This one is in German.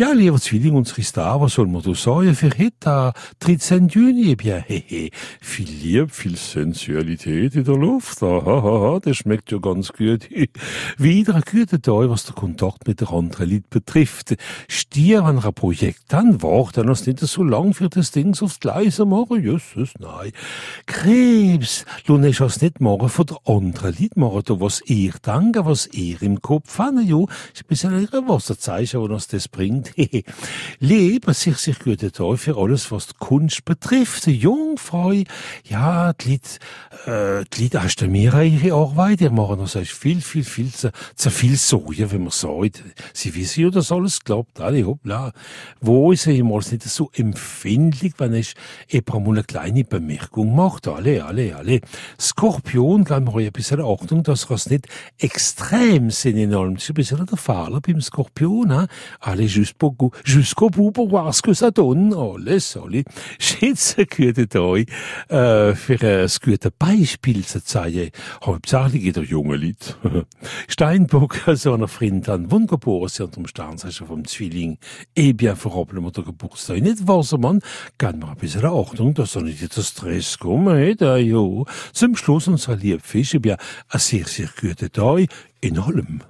Ja, lieber Zwilling, unsere Star, was soll man da sagen für heute, 13. Juni? Eh bien, hehe, viel Liebe, viel Sensualität in der Luft, ha, das schmeckt ja ganz gut. Wieder ein guter Tag, was der Kontakt mit der anderen Leute betrifft. Stier an ein Projekt, dann war dann noch nicht so lang für das Ding aufs Gleise machen, Jesus, nein. Krebs, nun ist es nicht morgen von der anderen Leute machen, da was ihr danke, was ihr im Kopf habt, ja, ist ein bisschen ein Wasserzeichen, was das bringt. Leben sich sich gute Tag für alles, was die Kunst betrifft. Jungfrau, ja, die Leute, äh, die Leute mir ihre Arbeit, die machen das heißt viel, viel, viel, zu, zu viel Soja, wenn man sagt. Sie wissen ja, dass alles klappt, alle, hoppla. Wo ist er mal nicht so empfindlich, wenn ich eben mal eine kleine Bemerkung macht, alle, alle, alle. Skorpion, geben wir ein bisschen Achtung, dass es nicht extrem sind in allem. Das ist ein bisschen der Fehler beim Skorpion, hein? Alle just jusqu'au bout pour voir ce que ça donne. Alles, alle. Schätze gute Tag, äh, für ein gutes Beispiel zu zeigen. Hauptsächlich in der jungen Leute. Steinbock, so einer Freund an wunderbar, sie unterm Sternzeichen vom Zwilling. Eh bien, verrappeln wir der Geburtstag. Nicht Wassermann, kann man ein bisschen Achtung, dass er nicht der Stress kommt, eh, da, jo. Zum Schluss unser Liebfisch, eh bien, ein sehr, sehr guter Tag in allem.